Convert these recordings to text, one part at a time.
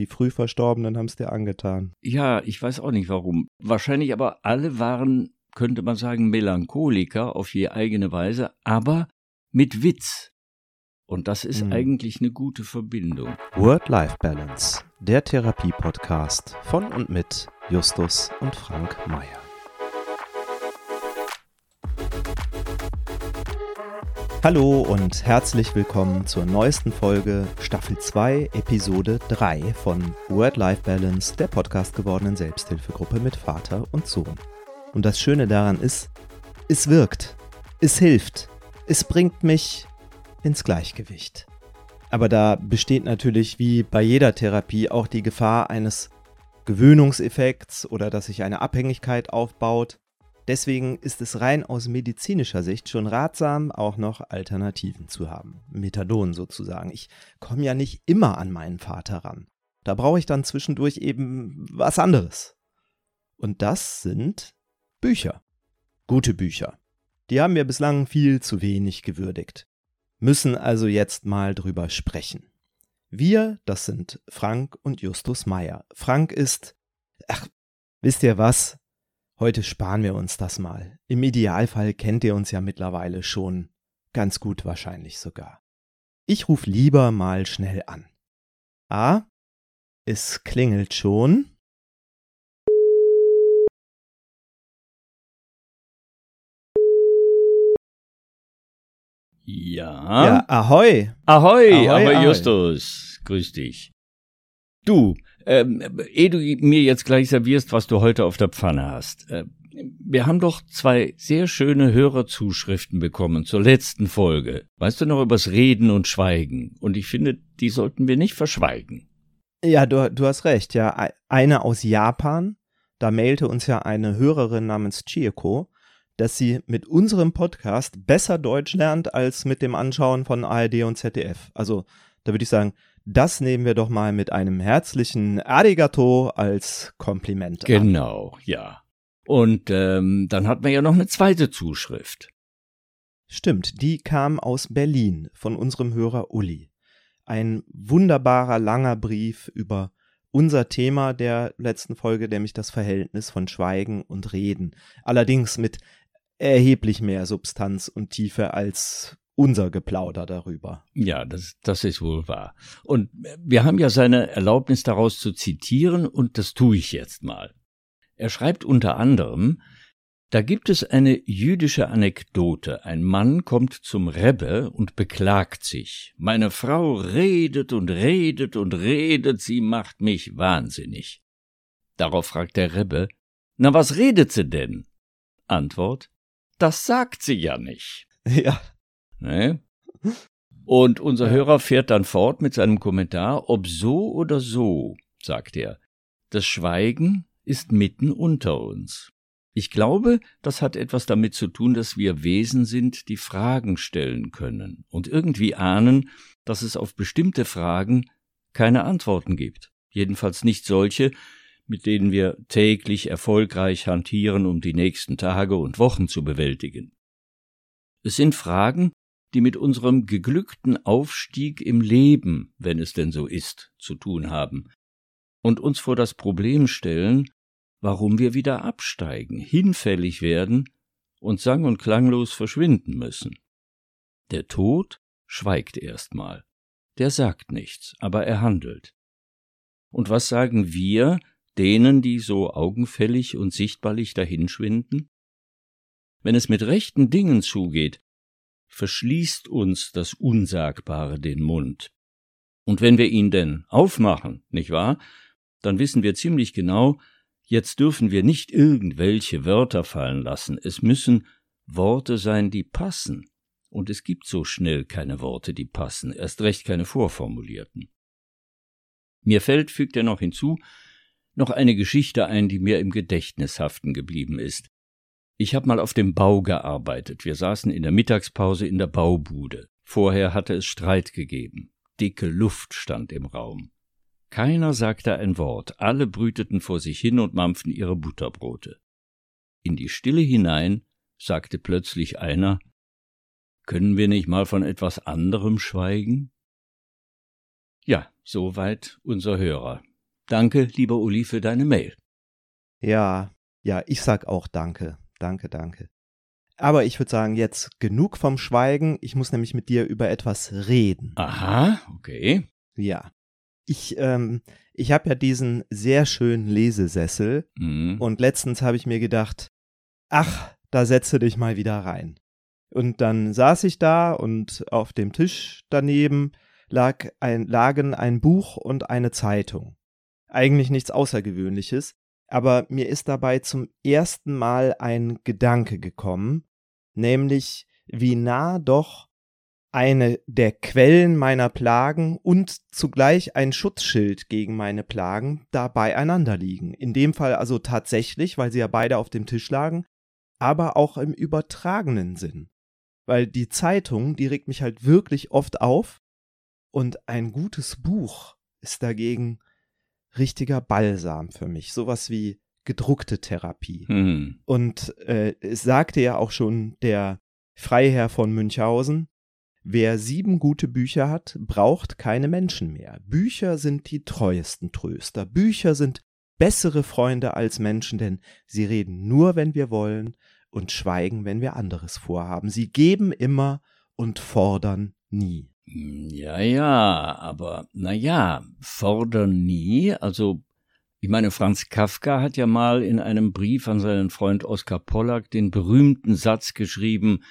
Die früh Verstorbenen haben es dir angetan. Ja, ich weiß auch nicht warum. Wahrscheinlich aber alle waren, könnte man sagen, Melancholiker auf je eigene Weise, aber mit Witz. Und das ist Mhm. eigentlich eine gute Verbindung. Word-Life-Balance, der Therapie-Podcast von und mit Justus und Frank Meyer. Hallo und herzlich willkommen zur neuesten Folge Staffel 2, Episode 3 von Word-Life-Balance, der Podcast gewordenen Selbsthilfegruppe mit Vater und Sohn. Und das Schöne daran ist, es wirkt, es hilft, es bringt mich ins Gleichgewicht. Aber da besteht natürlich wie bei jeder Therapie auch die Gefahr eines Gewöhnungseffekts oder dass sich eine Abhängigkeit aufbaut. Deswegen ist es rein aus medizinischer Sicht schon ratsam, auch noch Alternativen zu haben. Methadon sozusagen. Ich komme ja nicht immer an meinen Vater ran. Da brauche ich dann zwischendurch eben was anderes. Und das sind Bücher. Gute Bücher. Die haben wir bislang viel zu wenig gewürdigt müssen also jetzt mal drüber sprechen. Wir, das sind Frank und Justus Meyer. Frank ist, ach, wisst ihr was? Heute sparen wir uns das mal. Im Idealfall kennt ihr uns ja mittlerweile schon ganz gut wahrscheinlich sogar. Ich rufe lieber mal schnell an. Ah, es klingelt schon. Ja. Ja, ahoi. Ahoi, Ahoi, aber ahoi. Justus, grüß dich. Du, ähm, ehe du mir jetzt gleich servierst, was du heute auf der Pfanne hast. Äh, wir haben doch zwei sehr schöne Hörerzuschriften bekommen zur letzten Folge. Weißt du noch übers Reden und Schweigen? Und ich finde, die sollten wir nicht verschweigen. Ja, du, du hast recht. Ja, Ei- eine aus Japan. Da mailte uns ja eine Hörerin namens Chieko, dass sie mit unserem Podcast besser Deutsch lernt als mit dem Anschauen von ARD und ZDF. Also, da würde ich sagen, das nehmen wir doch mal mit einem herzlichen Arigato als Kompliment an. Genau, ja. Und ähm, dann hatten wir ja noch eine zweite Zuschrift. Stimmt, die kam aus Berlin von unserem Hörer Uli. Ein wunderbarer langer Brief über unser Thema der letzten Folge, nämlich das Verhältnis von Schweigen und Reden. Allerdings mit erheblich mehr Substanz und Tiefe als unser Geplauder darüber. Ja, das, das ist wohl wahr. Und wir haben ja seine Erlaubnis daraus zu zitieren und das tue ich jetzt mal. Er schreibt unter anderem, da gibt es eine jüdische Anekdote. Ein Mann kommt zum Rebbe und beklagt sich. Meine Frau redet und redet und redet, sie macht mich wahnsinnig. Darauf fragt der Rebbe, na was redet sie denn? Antwort, das sagt sie ja nicht. Ja, Ne? Und unser. Hörer fährt dann fort mit seinem Kommentar, ob so oder so, sagt er. Das Schweigen ist mitten unter uns. Ich glaube, das hat etwas damit zu tun, dass wir Wesen sind, die Fragen stellen können und irgendwie ahnen, dass es auf bestimmte Fragen keine Antworten gibt. Jedenfalls nicht solche, mit denen wir täglich erfolgreich hantieren, um die nächsten Tage und Wochen zu bewältigen. Es sind Fragen, die mit unserem geglückten Aufstieg im Leben, wenn es denn so ist, zu tun haben und uns vor das Problem stellen, warum wir wieder absteigen, hinfällig werden und sang- und klanglos verschwinden müssen. Der Tod schweigt erstmal. Der sagt nichts, aber er handelt. Und was sagen wir denen, die so augenfällig und sichtbarlich dahinschwinden? Wenn es mit rechten Dingen zugeht, verschließt uns das Unsagbare den Mund. Und wenn wir ihn denn aufmachen, nicht wahr, dann wissen wir ziemlich genau, jetzt dürfen wir nicht irgendwelche Wörter fallen lassen, es müssen Worte sein, die passen. Und es gibt so schnell keine Worte, die passen, erst recht keine vorformulierten. Mir fällt, fügt er noch hinzu, noch eine Geschichte ein, die mir im Gedächtnis haften geblieben ist. Ich habe mal auf dem Bau gearbeitet. Wir saßen in der Mittagspause in der Baubude. Vorher hatte es Streit gegeben. Dicke Luft stand im Raum. Keiner sagte ein Wort, alle brüteten vor sich hin und mampften ihre Butterbrote. In die Stille hinein sagte plötzlich einer Können wir nicht mal von etwas anderem schweigen? Ja, soweit unser Hörer. Danke, lieber Uli, für deine Mail. Ja, ja, ich sag auch danke. Danke, danke. Aber ich würde sagen, jetzt genug vom Schweigen. Ich muss nämlich mit dir über etwas reden. Aha, okay. Ja. Ich, ähm, ich habe ja diesen sehr schönen Lesesessel Mhm. und letztens habe ich mir gedacht, ach, da setze dich mal wieder rein. Und dann saß ich da und auf dem Tisch daneben lag ein, lagen ein Buch und eine Zeitung. Eigentlich nichts Außergewöhnliches, aber mir ist dabei zum ersten Mal ein Gedanke gekommen, nämlich wie nah doch eine der Quellen meiner Plagen und zugleich ein Schutzschild gegen meine Plagen da beieinander liegen. In dem Fall also tatsächlich, weil sie ja beide auf dem Tisch lagen, aber auch im übertragenen Sinn. Weil die Zeitung, die regt mich halt wirklich oft auf und ein gutes Buch ist dagegen richtiger Balsam für mich. Sowas wie gedruckte Therapie. Hm. Und äh, es sagte ja auch schon der Freiherr von Münchhausen, wer sieben gute Bücher hat, braucht keine Menschen mehr. Bücher sind die treuesten Tröster. Bücher sind bessere Freunde als Menschen, denn sie reden nur, wenn wir wollen und schweigen, wenn wir anderes vorhaben. Sie geben immer und fordern nie. Ja, ja, aber na ja, fordern nie. Also, ich meine, Franz Kafka hat ja mal in einem Brief an seinen Freund Oskar Pollack den berühmten Satz geschrieben,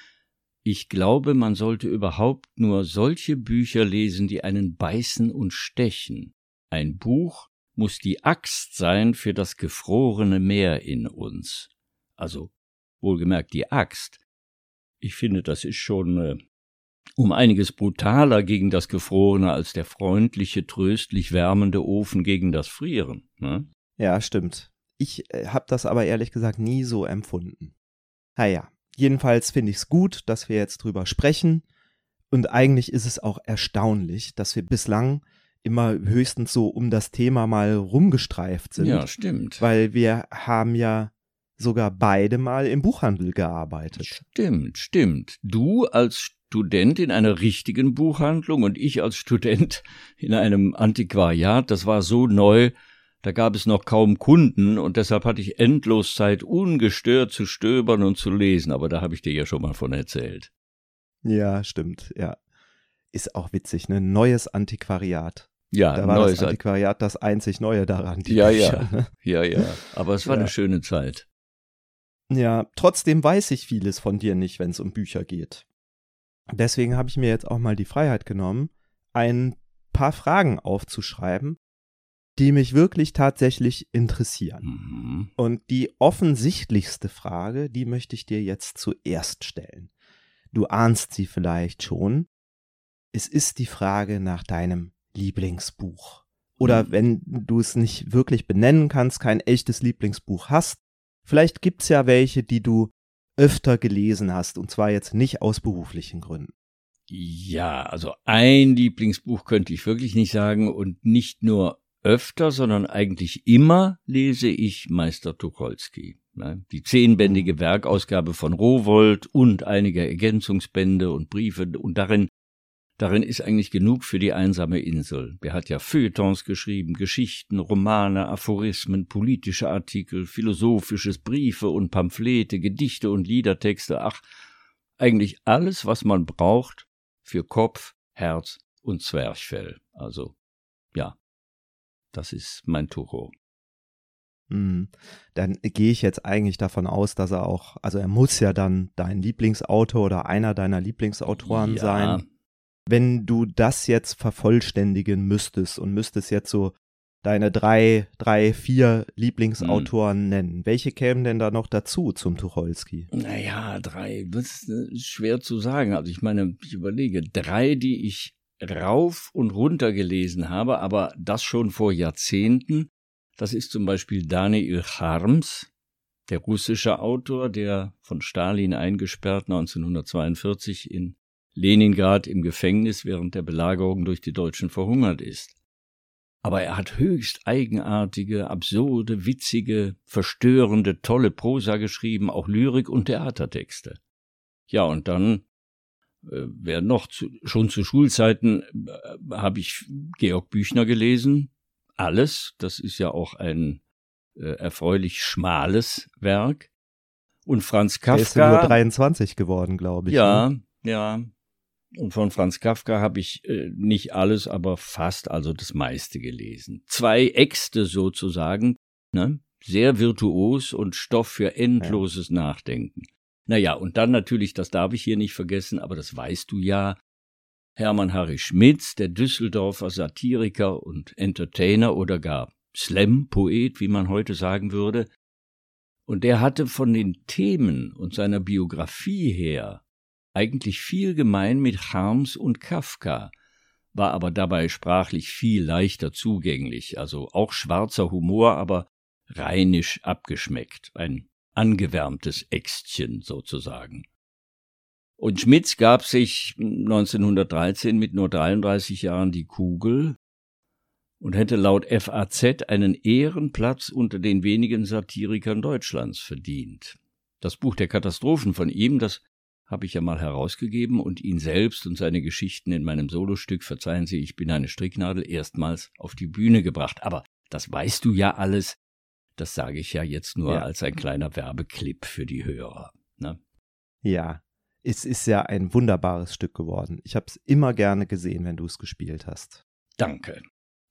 ich glaube, man sollte überhaupt nur solche Bücher lesen, die einen beißen und stechen. Ein Buch muss die Axt sein für das gefrorene Meer in uns. Also, wohlgemerkt die Axt. Ich finde, das ist schon äh, um einiges brutaler gegen das Gefrorene als der freundliche, tröstlich wärmende Ofen gegen das Frieren. Ne? Ja, stimmt. Ich äh, habe das aber ehrlich gesagt nie so empfunden. Naja, jedenfalls finde ich es gut, dass wir jetzt drüber sprechen. Und eigentlich ist es auch erstaunlich, dass wir bislang immer höchstens so um das Thema mal rumgestreift sind. Ja, stimmt. Weil wir haben ja sogar beide mal im Buchhandel gearbeitet. Stimmt, stimmt. Du als Student in einer richtigen Buchhandlung und ich als Student in einem Antiquariat, das war so neu, da gab es noch kaum Kunden und deshalb hatte ich endlos Zeit, ungestört zu stöbern und zu lesen, aber da habe ich dir ja schon mal von erzählt. Ja, stimmt, ja. Ist auch witzig, ne? Neues Antiquariat. Ja, Da war neues das Antiquariat das einzig Neue daran. Die Ja, Bücher, ja. Ne? Ja, ja. Aber es war Ja. eine schöne Zeit. Ja, trotzdem weiß ich vieles von dir nicht, wenn es um Bücher geht. Deswegen habe ich mir jetzt auch mal die Freiheit genommen, ein paar Fragen aufzuschreiben, die mich wirklich tatsächlich interessieren. Mhm. Und die offensichtlichste Frage, die möchte ich dir jetzt zuerst stellen. Du ahnst sie vielleicht schon. Es ist die Frage nach deinem Lieblingsbuch. Oder Mhm. wenn du es nicht wirklich benennen kannst, kein echtes Lieblingsbuch hast, vielleicht gibt's ja welche, die du öfter gelesen hast, und zwar jetzt nicht aus beruflichen Gründen. Ja, also ein Lieblingsbuch könnte ich wirklich nicht sagen und nicht nur öfter, sondern eigentlich immer lese ich Meister Tucholsky. ne? Die zehnbändige Werkausgabe von Rowold und einige Ergänzungsbände und Briefe und darin Darin ist eigentlich genug für die einsame Insel. Der hat ja Feuilletons geschrieben, Geschichten, Romane, Aphorismen, politische Artikel, philosophisches Briefe und Pamphlete, Gedichte und Liedertexte. Ach, eigentlich alles, was man braucht für Kopf, Herz und Zwerchfell. Also, ja, das ist mein Tucho. Hm, Dann gehe ich jetzt eigentlich davon aus, dass er auch, also er muss ja dann dein Lieblingsautor oder einer deiner Lieblingsautoren ja, sein. Wenn du das jetzt vervollständigen müsstest und müsstest jetzt so deine drei, drei, vier Lieblingsautoren Hm. nennen, welche kämen denn da noch dazu zum Tucholsky? Naja, drei, das ist äh, schwer zu sagen. Also ich meine, ich überlege, drei, die ich rauf und runter gelesen habe, aber das schon vor Jahrzehnten. Das ist zum Beispiel Daniel Charms, der russische Autor, der von Stalin eingesperrt 1942 in Leningrad im Gefängnis während der Belagerung durch die Deutschen verhungert ist. Aber er hat höchst eigenartige, absurde, witzige, verstörende, tolle Prosa geschrieben, auch Lyrik und Theatertexte. Ja, und dann, äh, wer noch, zu, schon zu Schulzeiten äh, habe ich Georg Büchner gelesen, alles. Das ist ja auch ein äh, erfreulich schmales Werk. Und Franz Kafka. Er ist nur 23 geworden, glaube ich. Ja, ne? ja. Und von Franz Kafka habe ich äh, nicht alles, aber fast, also das meiste gelesen. Zwei Äxte sozusagen, ne? sehr virtuos und Stoff für endloses ja. Nachdenken. Naja, und dann natürlich, das darf ich hier nicht vergessen, aber das weißt du ja, Hermann Harry Schmitz, der Düsseldorfer Satiriker und Entertainer oder gar Slam-Poet, wie man heute sagen würde. Und der hatte von den Themen und seiner Biografie her eigentlich viel gemein mit Harms und Kafka, war aber dabei sprachlich viel leichter zugänglich, also auch schwarzer Humor, aber rheinisch abgeschmeckt, ein angewärmtes Äxtchen sozusagen. Und Schmitz gab sich 1913 mit nur 33 Jahren die Kugel und hätte laut FAZ einen Ehrenplatz unter den wenigen Satirikern Deutschlands verdient. Das Buch der Katastrophen von ihm, das habe ich ja mal herausgegeben und ihn selbst und seine Geschichten in meinem Solostück Verzeihen Sie, ich bin eine Stricknadel erstmals auf die Bühne gebracht. Aber das weißt du ja alles. Das sage ich ja jetzt nur ja. als ein kleiner Werbeclip für die Hörer. Ne? Ja, es ist ja ein wunderbares Stück geworden. Ich habe es immer gerne gesehen, wenn du es gespielt hast. Danke.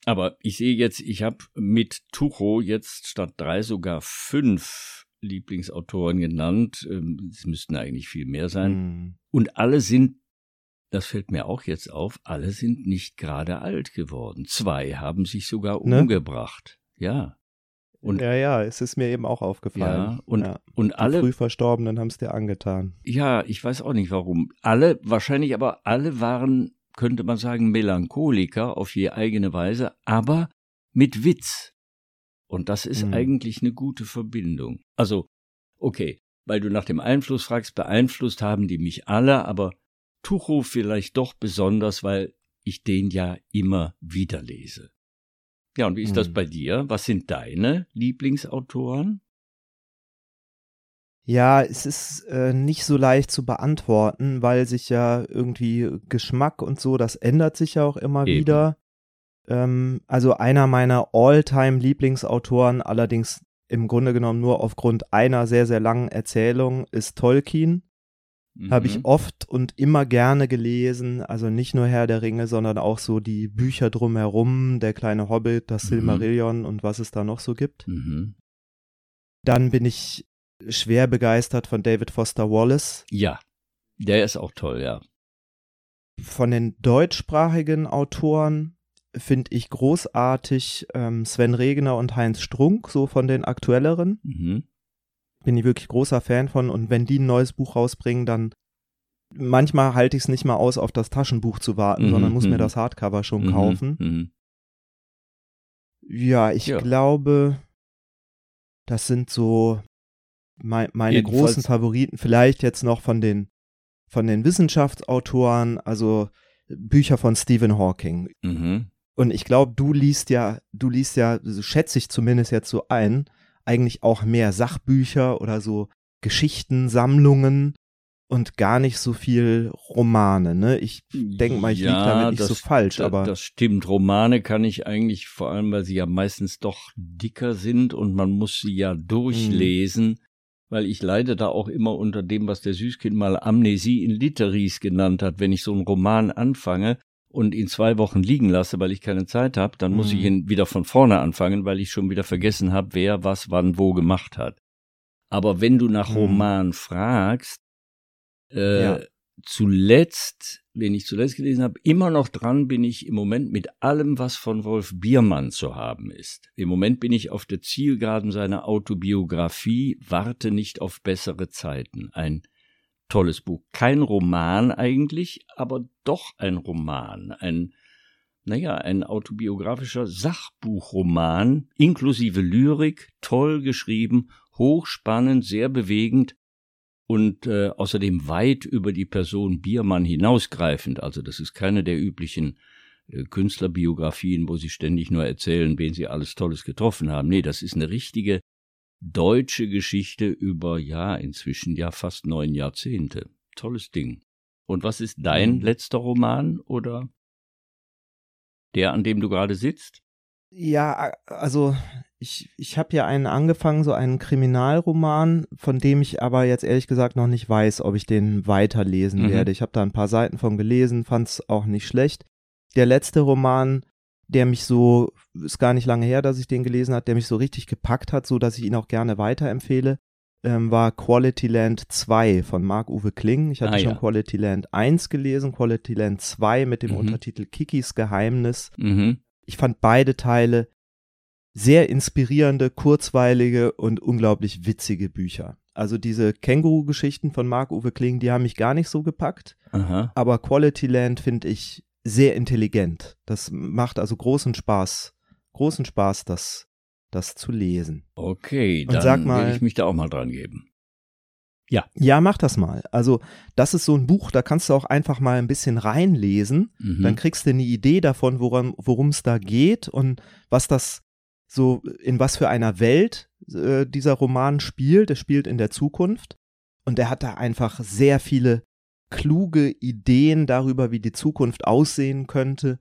Aber ich sehe jetzt, ich habe mit Tucho jetzt statt drei sogar fünf Lieblingsautoren genannt. Ähm, es müssten eigentlich viel mehr sein. Mm. Und alle sind, das fällt mir auch jetzt auf, alle sind nicht gerade alt geworden. Zwei haben sich sogar ne? umgebracht. Ja. Und, ja, ja, es ist mir eben auch aufgefallen. Ja, und, ja. und alle. Die früh Verstorbenen haben es dir angetan. Ja, ich weiß auch nicht warum. Alle, wahrscheinlich aber alle waren, könnte man sagen, Melancholiker auf je eigene Weise, aber mit Witz. Und das ist mhm. eigentlich eine gute Verbindung. Also, okay, weil du nach dem Einfluss fragst, beeinflusst haben die mich alle, aber Tucho vielleicht doch besonders, weil ich den ja immer wieder lese. Ja, und wie ist hm. das bei dir? Was sind deine Lieblingsautoren? Ja, es ist äh, nicht so leicht zu beantworten, weil sich ja irgendwie Geschmack und so, das ändert sich ja auch immer Eben. wieder. Ähm, also einer meiner All-Time-Lieblingsautoren, allerdings im Grunde genommen nur aufgrund einer sehr, sehr langen Erzählung, ist Tolkien. Mhm. Habe ich oft und immer gerne gelesen, also nicht nur Herr der Ringe, sondern auch so die Bücher drumherum, der kleine Hobbit, das mhm. Silmarillion und was es da noch so gibt. Mhm. Dann bin ich schwer begeistert von David Foster Wallace. Ja, der ist auch toll, ja. Von den deutschsprachigen Autoren finde ich großartig ähm, Sven Regner und Heinz Strunk, so von den aktuelleren. Mhm bin ich wirklich großer Fan von und wenn die ein neues Buch rausbringen, dann manchmal halte ich es nicht mal aus, auf das Taschenbuch zu warten, mhm, sondern muss mir mhm. das Hardcover schon mhm, kaufen. Mhm. Ja, ich ja. glaube, das sind so mein, meine Jedenfalls. großen Favoriten. Vielleicht jetzt noch von den von den Wissenschaftsautoren, also Bücher von Stephen Hawking. Mhm. Und ich glaube, du liest ja, du liest ja, so schätze ich zumindest jetzt so ein, eigentlich auch mehr Sachbücher oder so Geschichtensammlungen und gar nicht so viel Romane. Ne? Ich denke mal, ich ja, liege damit nicht das, so falsch. Da, aber das stimmt. Romane kann ich eigentlich vor allem, weil sie ja meistens doch dicker sind und man muss sie ja durchlesen. Mhm. Weil ich leide da auch immer unter dem, was der Süßkind mal Amnesie in Literis genannt hat. Wenn ich so einen Roman anfange, und ihn zwei Wochen liegen lasse, weil ich keine Zeit habe, dann mhm. muss ich mhm. ihn wieder von vorne anfangen, weil ich schon wieder vergessen habe, wer was wann wo gemacht hat. Aber wenn du nach mhm. Roman fragst, äh, ja. zuletzt, wenn ich zuletzt gelesen habe, immer noch dran bin ich im Moment mit allem, was von Wolf Biermann zu haben ist. Im Moment bin ich auf der Zielgeraden seiner Autobiografie Warte nicht auf bessere Zeiten. Ein tolles Buch. Kein Roman eigentlich, aber doch ein Roman. Ein, naja, ein autobiografischer Sachbuchroman, inklusive Lyrik, toll geschrieben, hochspannend, sehr bewegend und äh, außerdem weit über die Person Biermann hinausgreifend. Also das ist keine der üblichen äh, Künstlerbiografien, wo sie ständig nur erzählen, wen sie alles Tolles getroffen haben. Nee, das ist eine richtige deutsche Geschichte über, ja, inzwischen ja fast neun Jahrzehnte. Tolles Ding. Und was ist dein mhm. letzter Roman oder der, an dem du gerade sitzt? Ja, also ich, ich habe ja einen angefangen, so einen Kriminalroman, von dem ich aber jetzt ehrlich gesagt noch nicht weiß, ob ich den weiterlesen mhm. werde. Ich habe da ein paar Seiten von gelesen, fand es auch nicht schlecht. Der letzte Roman, der mich so, ist gar nicht lange her, dass ich den gelesen habe, der mich so richtig gepackt hat, so dass ich ihn auch gerne weiterempfehle, ähm, war Quality Land 2 von Marc-Uwe Kling. Ich hatte ah, schon ja. Quality Land 1 gelesen, Quality Land 2 mit dem mhm. Untertitel Kikis Geheimnis. Mhm. Ich fand beide Teile sehr inspirierende, kurzweilige und unglaublich witzige Bücher. Also diese Känguru-Geschichten von Marc-Uwe Kling, die haben mich gar nicht so gepackt. Aha. Aber Quality Land finde ich sehr intelligent. Das macht also großen Spaß, großen Spaß, das, das zu lesen. Okay, und dann mal, will ich mich da auch mal dran geben. Ja. Ja, mach das mal. Also, das ist so ein Buch, da kannst du auch einfach mal ein bisschen reinlesen. Mhm. Dann kriegst du eine Idee davon, worum es da geht und was das so, in was für einer Welt äh, dieser Roman spielt. Er spielt in der Zukunft. Und er hat da einfach sehr viele kluge Ideen darüber, wie die Zukunft aussehen könnte.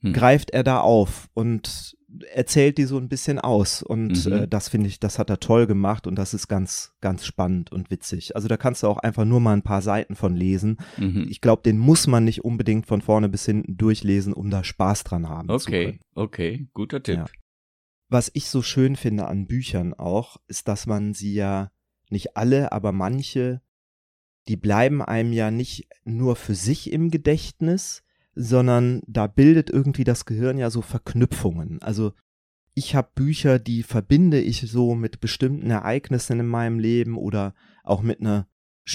Hm. Greift er da auf und erzählt die so ein bisschen aus. Und mhm. äh, das finde ich, das hat er toll gemacht und das ist ganz, ganz spannend und witzig. Also da kannst du auch einfach nur mal ein paar Seiten von lesen. Mhm. Ich glaube, den muss man nicht unbedingt von vorne bis hinten durchlesen, um da Spaß dran haben okay, zu können. Okay, okay, guter Tipp. Ja. Was ich so schön finde an Büchern auch, ist, dass man sie ja nicht alle, aber manche, die bleiben einem ja nicht nur für sich im Gedächtnis, sondern da bildet irgendwie das Gehirn ja so Verknüpfungen. Also ich habe Bücher, die verbinde ich so mit bestimmten Ereignissen in meinem Leben oder auch mit einer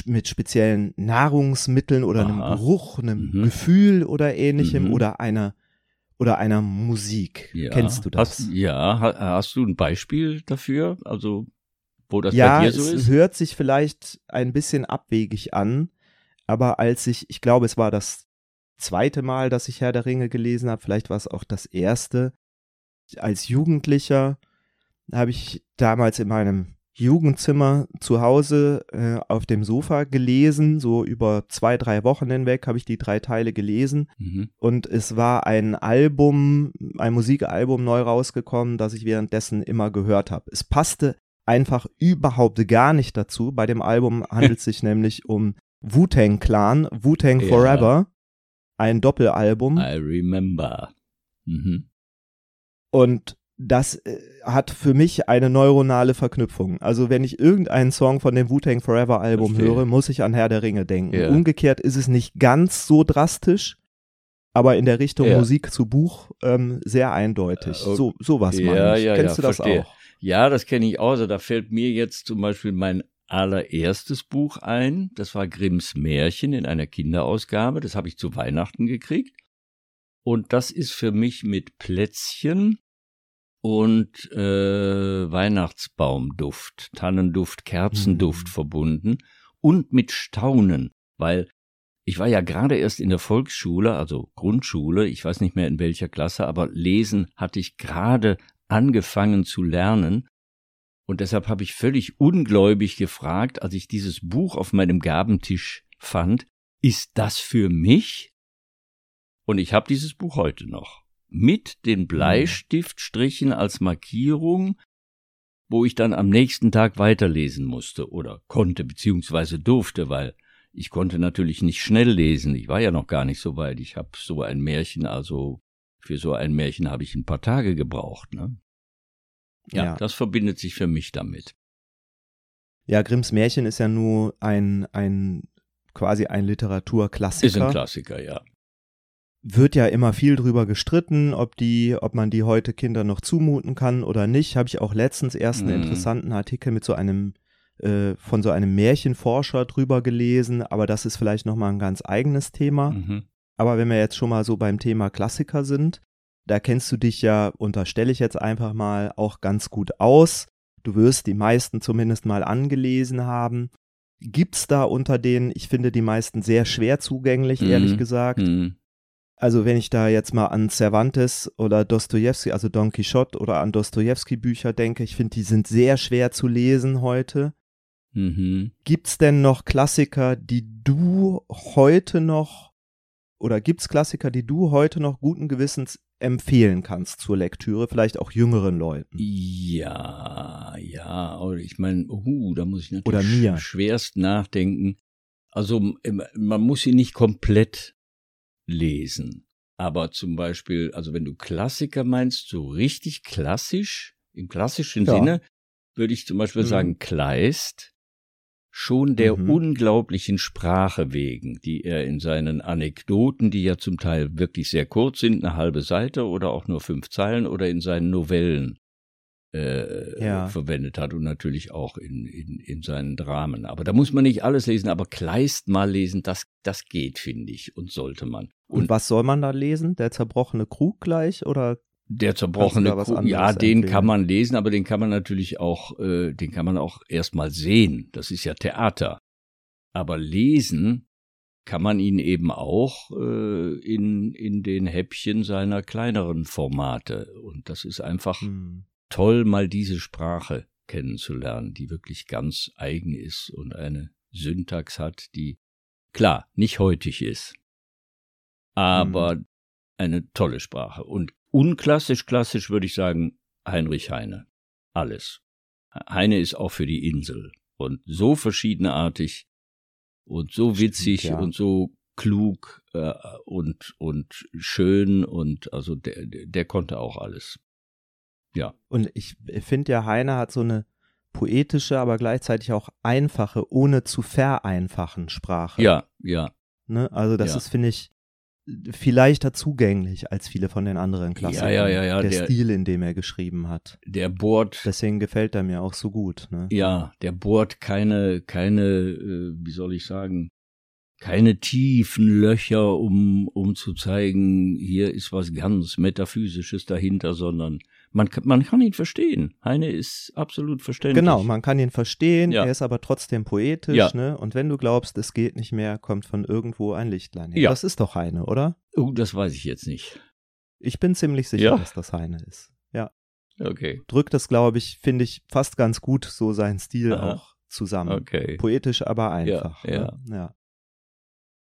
mit speziellen Nahrungsmitteln oder Aha. einem Geruch, einem mhm. Gefühl oder ähnlichem mhm. oder einer oder einer Musik. Ja. Kennst du das? Hast, ja, hast du ein Beispiel dafür? Also wo das ja, bei dir so ist? Ja, es hört sich vielleicht ein bisschen abwegig an, aber als ich, ich glaube, es war das zweite Mal, dass ich Herr der Ringe gelesen habe, vielleicht war es auch das erste. Als Jugendlicher habe ich damals in meinem Jugendzimmer zu Hause äh, auf dem Sofa gelesen, so über zwei, drei Wochen hinweg habe ich die drei Teile gelesen mhm. und es war ein Album, ein Musikalbum neu rausgekommen, das ich währenddessen immer gehört habe. Es passte einfach überhaupt gar nicht dazu. Bei dem Album handelt es sich nämlich um Wu-Tang Clan, Wu-Tang ja. Forever ein Doppelalbum. I remember. Mhm. Und das äh, hat für mich eine neuronale Verknüpfung. Also wenn ich irgendeinen Song von dem Wu-Tang Forever Album Verstehe. höre, muss ich an Herr der Ringe denken. Ja. Umgekehrt ist es nicht ganz so drastisch, aber in der Richtung ja. Musik zu Buch ähm, sehr eindeutig. Äh, okay. So sowas ja, meine ich. Kennst du das verstehe. auch? Ja, das kenne ich auch. Also da fällt mir jetzt zum Beispiel mein allererstes Buch ein. Das war Grimms Märchen in einer Kinderausgabe. Das habe ich zu Weihnachten gekriegt. Und das ist für mich mit Plätzchen und äh, Weihnachtsbaumduft, Tannenduft, Kerzenduft mhm. verbunden und mit Staunen, weil ich war ja gerade erst in der Volksschule, also Grundschule, ich weiß nicht mehr in welcher Klasse, aber lesen hatte ich gerade angefangen zu lernen und deshalb habe ich völlig ungläubig gefragt, als ich dieses Buch auf meinem Gabentisch fand, ist das für mich? Und ich habe dieses Buch heute noch. Mit den Bleistiftstrichen als Markierung, wo ich dann am nächsten Tag weiterlesen musste oder konnte beziehungsweise durfte, weil ich konnte natürlich nicht schnell lesen. Ich war ja noch gar nicht so weit. Ich habe so ein Märchen, also für so ein Märchen habe ich ein paar Tage gebraucht. Ne? Ja, ja, das verbindet sich für mich damit. Ja, Grimms Märchen ist ja nur ein, ein quasi ein Literaturklassiker. Ist ein Klassiker, ja. Wird ja immer viel drüber gestritten, ob die, ob man die heute Kinder noch zumuten kann oder nicht. Habe ich auch letztens erst einen mhm. interessanten Artikel mit so einem äh, von so einem Märchenforscher drüber gelesen, aber das ist vielleicht nochmal ein ganz eigenes Thema. Mhm. Aber wenn wir jetzt schon mal so beim Thema Klassiker sind, da kennst du dich ja, unterstelle ich jetzt einfach mal, auch ganz gut aus. Du wirst die meisten zumindest mal angelesen haben. Gibt's da unter denen, ich finde die meisten sehr schwer zugänglich, mhm. ehrlich gesagt. Mhm. Also wenn ich da jetzt mal an Cervantes oder Dostoevsky, also Don Quixote oder an Dostoevsky Bücher denke, ich finde, die sind sehr schwer zu lesen heute. Mhm. Gibt's denn noch Klassiker, die du heute noch oder gibt's Klassiker, die du heute noch guten Gewissens empfehlen kannst zur Lektüre, vielleicht auch jüngeren Leuten. Ja, ja, oder ich meine, uh, da muss ich natürlich schwerst nachdenken. Also man muss sie nicht komplett lesen. Aber zum Beispiel, also wenn du Klassiker meinst, so richtig klassisch, im klassischen Ja. Sinne, würde ich zum Beispiel Mhm. sagen, Kleist, schon der Mhm. unglaublichen Sprache wegen, die er in seinen Anekdoten, die ja zum Teil wirklich sehr kurz sind, eine halbe Seite oder auch nur fünf Zeilen, oder in seinen Novellen äh, Ja. verwendet hat und natürlich auch in, in, in seinen Dramen. Aber da muss man nicht alles lesen, aber Kleist mal lesen, das, das geht, finde ich, und sollte man. Und, was soll man da lesen? Der zerbrochene Krug gleich oder? Der zerbrochene Kuh, ja, den empfehlen? kann man lesen, aber den kann man natürlich auch, äh, den kann man auch erstmal sehen. Das ist ja Theater. Aber lesen kann man ihn eben auch äh, in, in den Häppchen seiner kleineren Formate. Und das ist einfach Hm. toll, mal diese Sprache kennenzulernen, die wirklich ganz eigen ist und eine Syntax hat, die klar nicht heutig ist, aber eine tolle Sprache. Und unklassisch, klassisch würde ich sagen, Heinrich Heine. Alles. Heine ist auch für die Insel und so verschiedenartig und so Stimmt, witzig ja. und so klug äh, und und schön und also der der der konnte auch alles. Ja. Und ich finde ja, Heine hat so eine poetische, aber gleichzeitig auch einfache, ohne zu vereinfachen Sprache. Ja, ja. Ne? Also das Ja. ist, finde ich, viel leichter zugänglich als viele von den anderen Klassikern. ja, ja, ja, Der, der- Stil, in dem er geschrieben hat. Der bohrt Deswegen gefällt er mir auch so gut. Ne? Ja, der bohrt keine, keine, äh, wie soll ich sagen, keine tiefen Löcher, um, um zu zeigen, hier ist was ganz Metaphysisches dahinter, sondern man, kann- man kann ihn verstehen. Heine ist absolut verständlich. Genau, man kann ihn verstehen, Ja. er ist aber trotzdem poetisch, Ja. ne? Und wenn du glaubst, es geht nicht mehr, kommt von irgendwo ein Lichtlein her. Ja. Das ist doch Heine, oder? Oh, das weiß ich jetzt nicht. Ich bin ziemlich sicher, Ja. dass das Heine ist. Ja. Okay, Drückt das, glaube ich, finde ich, fast ganz gut so seinen Stil Aha. auch zusammen. okay. Poetisch, aber einfach. ja. Ne? ja.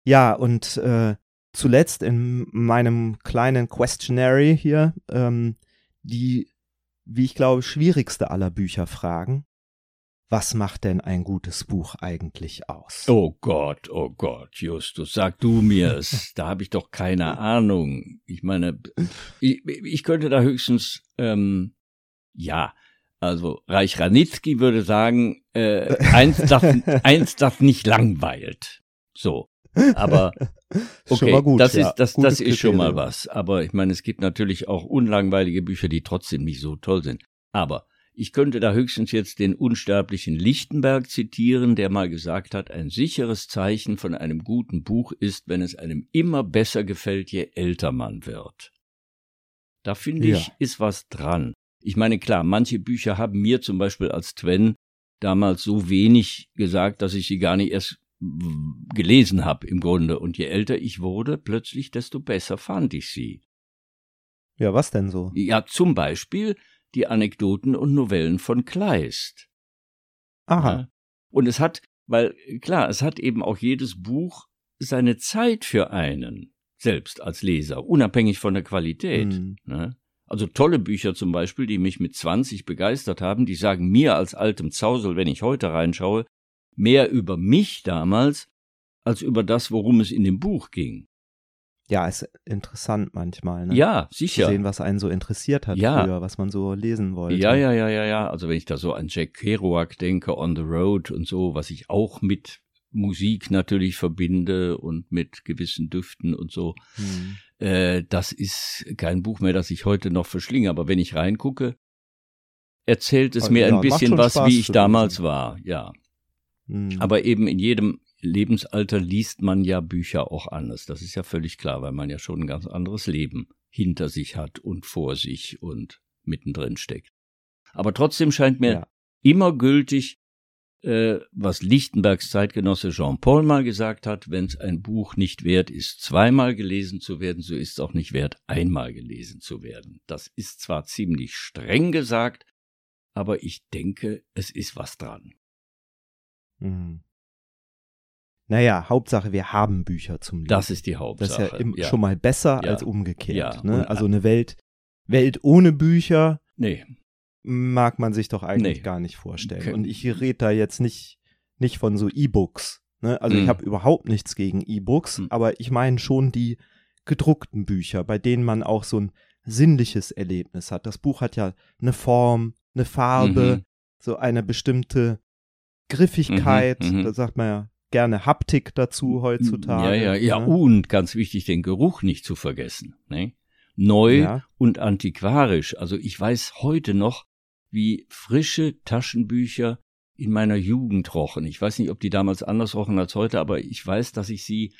Ja, und äh, zuletzt in meinem kleinen Questionary hier ähm, die, wie ich glaube, schwierigste aller Bücher fragen. Was macht denn ein gutes Buch eigentlich aus? Oh Gott, oh Gott, Justus, sag du mir's. da habe ich doch keine Ahnung. Ich meine, ich, ich könnte da höchstens, ähm, ja, also Reich Ranitzky würde sagen, äh, eins, das, eins, das nicht langweilt. So. Aber okay, gut, das ja. ist das, Gutes das ist schon mal was. Aber ich meine, es gibt natürlich auch unlangweilige Bücher, die trotzdem nicht so toll sind. Aber ich könnte da höchstens jetzt den unsterblichen Lichtenberg zitieren, der mal gesagt hat, ein sicheres Zeichen von einem guten Buch ist, wenn es einem immer besser gefällt, je älter man wird. Da finde ich, Ja. ist was dran. Ich meine, klar, manche Bücher haben mir zum Beispiel als Twen damals so wenig gesagt, dass ich sie gar nicht erst gelesen habe im Grunde. Und je älter ich wurde, plötzlich, desto besser fand ich sie. Ja, was denn so? Ja, zum Beispiel die Anekdoten und Novellen von Kleist. Aha. Ja. Und es hat, weil klar, es hat eben auch jedes Buch seine Zeit für einen, selbst als Leser, unabhängig von der Qualität. Hm. Ne? Also tolle Bücher zum Beispiel, die mich mit 20 begeistert haben, die sagen mir als altem Zausel, wenn ich heute reinschaue, mehr über mich damals, als über das, worum es in dem Buch ging. Ja, ist interessant manchmal, ne? Ja, Zu sicher. sehen, was einen so interessiert hat Ja. früher, was man so lesen wollte. Ja, ja, ja, ja, ja. Also wenn ich da so an Jack Kerouac denke, On the Road und so, was ich auch mit Musik natürlich verbinde und mit gewissen Düften und so, Hm. äh, das ist kein Buch mehr, das ich heute noch verschlinge. Aber wenn ich reingucke, erzählt es Also, mir ja, ein bisschen was, Spaß wie ich zu damals war, ja. Hm. Aber eben in jedem Lebensalter liest man ja Bücher auch anders. Das ist ja völlig klar, weil man ja schon ein ganz anderes Leben hinter sich hat und vor sich und mittendrin steckt. Aber trotzdem scheint mir Ja. immer gültig, äh, was Lichtenbergs Zeitgenosse Jean-Paul mal gesagt hat, wenn es ein Buch nicht wert ist, zweimal gelesen zu werden, so ist es auch nicht wert, einmal gelesen zu werden. Das ist zwar ziemlich streng gesagt, aber ich denke, es ist was dran. Mhm. naja, Hauptsache, wir haben Bücher zum Lesen. Das ist die Hauptsache. Das ist ja, im, ja. schon mal besser Ja. als umgekehrt. Ne? Also eine Welt, Welt ohne Bücher Nee, mag man sich doch eigentlich Nee. gar nicht vorstellen. Okay. Und ich rede da jetzt nicht, nicht von so E-Books. Ne? Also ich Mhm. habe überhaupt nichts gegen E-Books, Mhm. aber ich meine schon die gedruckten Bücher, bei denen man auch so ein sinnliches Erlebnis hat. Das Buch hat ja eine Form, eine Farbe, Mhm. so eine bestimmte Griffigkeit. Mhm, mhm. Da sagt man ja gerne Haptik dazu heutzutage. Ja, ja, ja. ne? Und ganz wichtig, den Geruch nicht zu vergessen. Ne? Neu Ja. und antiquarisch. Also ich weiß heute noch, wie frische Taschenbücher in meiner Jugend rochen. Ich weiß nicht, ob die damals anders rochen als heute, aber ich weiß, dass ich sie,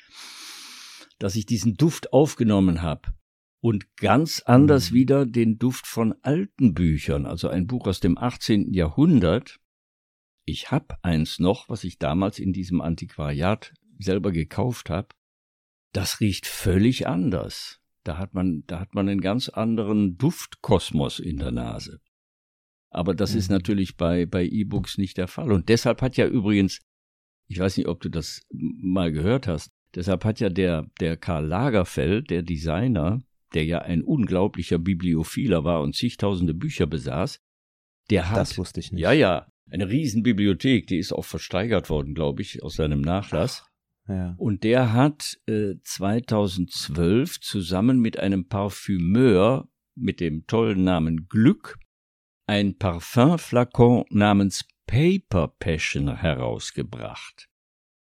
dass ich diesen Duft aufgenommen habe. Und ganz anders Mhm. wieder den Duft von alten Büchern, also ein Buch aus dem 18. Jahrhundert. Ich hab eins noch, was ich damals in diesem Antiquariat selber gekauft habe. Das riecht völlig anders. Da hat man, da hat man einen ganz anderen Duftkosmos in der Nase. Aber das ist Mhm. natürlich bei, bei E-Books nicht der Fall. Und deshalb hat ja übrigens, ich weiß nicht, ob du das mal gehört hast, deshalb hat ja der, der Karl Lagerfeld, der Designer, der ja ein unglaublicher Bibliophiler war und zigtausende Bücher besaß, der hat, Das wusste ich nicht. ja, ja, eine Riesenbibliothek, die ist auch versteigert worden, glaube ich, aus seinem Nachlass. Ja. Und der hat äh, 2012 zusammen mit einem Parfümeur mit dem tollen Namen Glück ein Parfumflakon namens Paper Passion herausgebracht.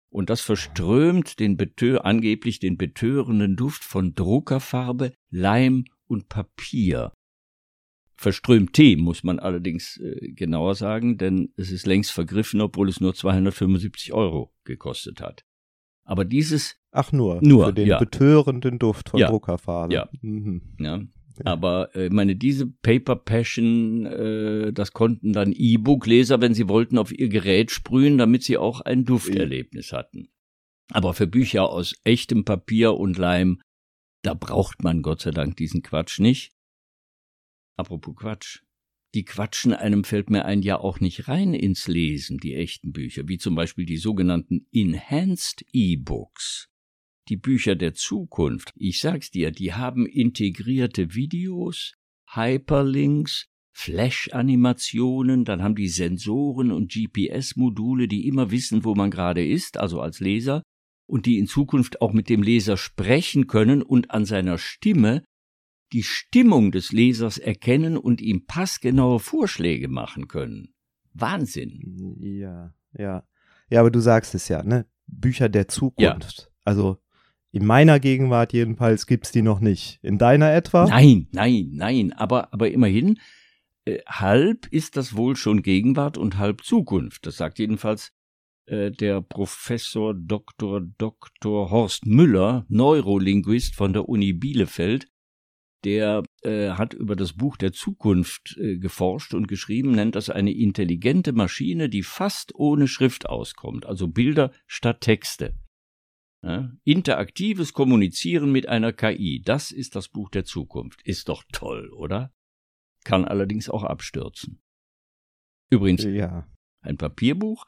Und das verströmt den betö angeblich den betörenden Duft von Druckerfarbe, Leim und Papier. Verströmt Tee muss man allerdings äh, genauer sagen, denn es ist längst vergriffen, obwohl es nur 275 Euro gekostet hat. Aber dieses, Ach nur, Nur, für den ja. betörenden Duft von Ja. Druckerfarbe. Ja. Mhm. ja, aber äh, meine diese Paper Passion, äh, das konnten dann E-Book-Leser, wenn sie wollten, auf ihr Gerät sprühen, damit sie auch ein Dufterlebnis hatten. Aber für Bücher aus echtem Papier und Leim, da braucht man Gott sei Dank diesen Quatsch nicht. Apropos Quatsch. Die quatschen einem fällt mir ein ja auch nicht rein ins Lesen, die echten Bücher, wie zum Beispiel die sogenannten Enhanced E-Books. Die Bücher der Zukunft, ich sag's dir, die haben integrierte Videos, Hyperlinks, Flash-Animationen, dann haben die Sensoren und GPS-Module, die immer wissen, wo man gerade ist, also als Leser, und die in Zukunft auch mit dem Leser sprechen können und an seiner Stimme die Stimmung des Lesers erkennen und ihm passgenaue Vorschläge machen können. Wahnsinn. Ja, ja. Ja, aber du sagst es ja, ne? Bücher der Zukunft. Also in meiner Gegenwart jedenfalls gibt's die noch nicht. In deiner etwa? Nein, nein, nein, aber, aber immerhin, äh, halb ist das wohl schon Gegenwart und halb Zukunft. Das sagt jedenfalls äh, der Professor Dr. Dr. Horst Müller, Neurolinguist von der Uni Bielefeld. Der äh, hat über das Buch der Zukunft äh, geforscht und geschrieben, nennt das eine intelligente Maschine, die fast ohne Schrift auskommt, also Bilder statt Texte. Ja, interaktives Kommunizieren mit einer KI, das ist das Buch der Zukunft. Ist doch toll, oder? Kann allerdings auch abstürzen. Übrigens, Ja. ein Papierbuch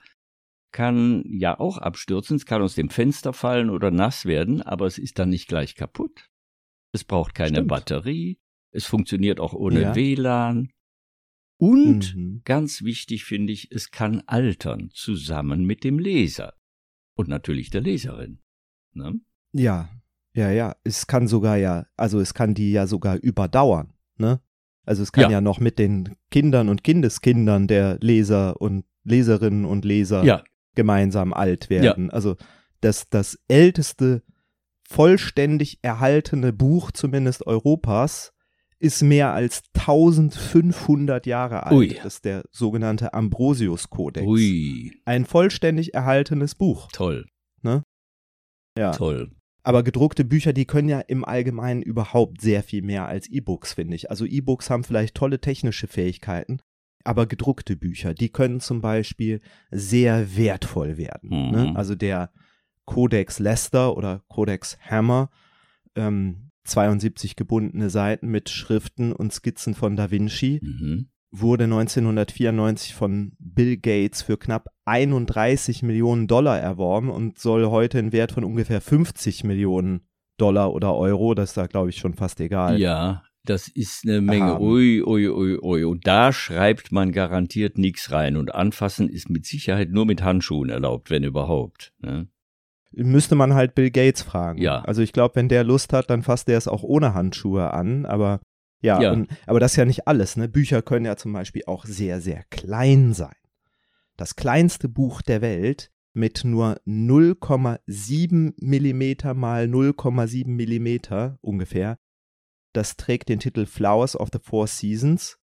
kann ja auch abstürzen, es kann aus dem Fenster fallen oder nass werden, aber es ist dann nicht gleich kaputt. Es braucht keine Stimmt. Batterie, es funktioniert auch ohne Ja. WLAN. Und Mhm. ganz wichtig finde ich, es kann altern zusammen mit dem Leser. Und natürlich der Leserin. Ne? Ja, ja, ja. Es kann sogar ja, also es kann die ja sogar überdauern, ne? Also es kann ja, Ja. noch mit den Kindern und Kindeskindern der Leser und Leserinnen und Leser Ja, gemeinsam alt werden. Also das, das älteste vollständig erhaltene Buch zumindest Europas ist mehr als 1500 Jahre alt. Ui. Das ist der sogenannte Ambrosius-Kodex. ui, Ein vollständig erhaltenes Buch. toll, Ja. toll. Aber gedruckte Bücher, die können ja im Allgemeinen überhaupt sehr viel mehr als E-Books, finde ich. Also E-Books haben vielleicht tolle technische Fähigkeiten, aber gedruckte Bücher, die können zum Beispiel sehr wertvoll werden. Mhm. Ne? Also der Codex Lester oder Codex Hammer, ähm, 72 gebundene Seiten mit Schriften und Skizzen von Da Vinci, Mhm. wurde 1994 von Bill Gates für knapp 31 Millionen Dollar erworben und soll heute einen Wert von ungefähr 50 Millionen Dollar oder Euro, das ist da glaube ich schon fast egal. Ja, das ist eine Menge. Haben. Ui, ui, ui, ui. Und da schreibt man garantiert nichts rein. Und anfassen ist mit Sicherheit nur mit Handschuhen erlaubt, wenn überhaupt. Ne? Müsste man halt Bill Gates fragen. Ja. Also ich glaube, wenn der Lust hat, dann fasst er es auch ohne Handschuhe an. Aber ja, Ja. Und, aber das ist ja nicht alles. Ne? Bücher können ja zum Beispiel auch sehr, sehr klein sein. Das kleinste Buch der Welt mit nur 0,7 Millimeter mal 0,7 Millimeter ungefähr. Das trägt den Titel Flowers of the Four Seasons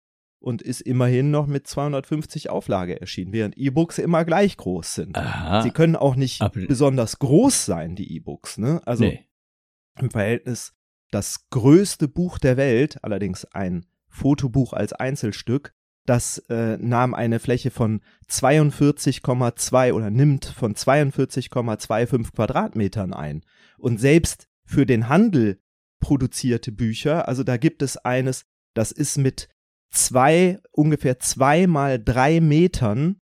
und ist immerhin noch mit 250 Auflage erschienen, während E-Books immer gleich groß sind. Aha. Sie können auch nicht Aber- besonders groß sein, die E-Books. Ne? Also nee. im Verhältnis das größte Buch der Welt, allerdings ein Fotobuch als Einzelstück, das äh, nahm eine Fläche von 42,2 oder nimmt von 42,25 Quadratmetern ein. Und selbst für den Handel produzierte Bücher, also da gibt es eines, das ist mit zwei, ungefähr zwei mal drei Metern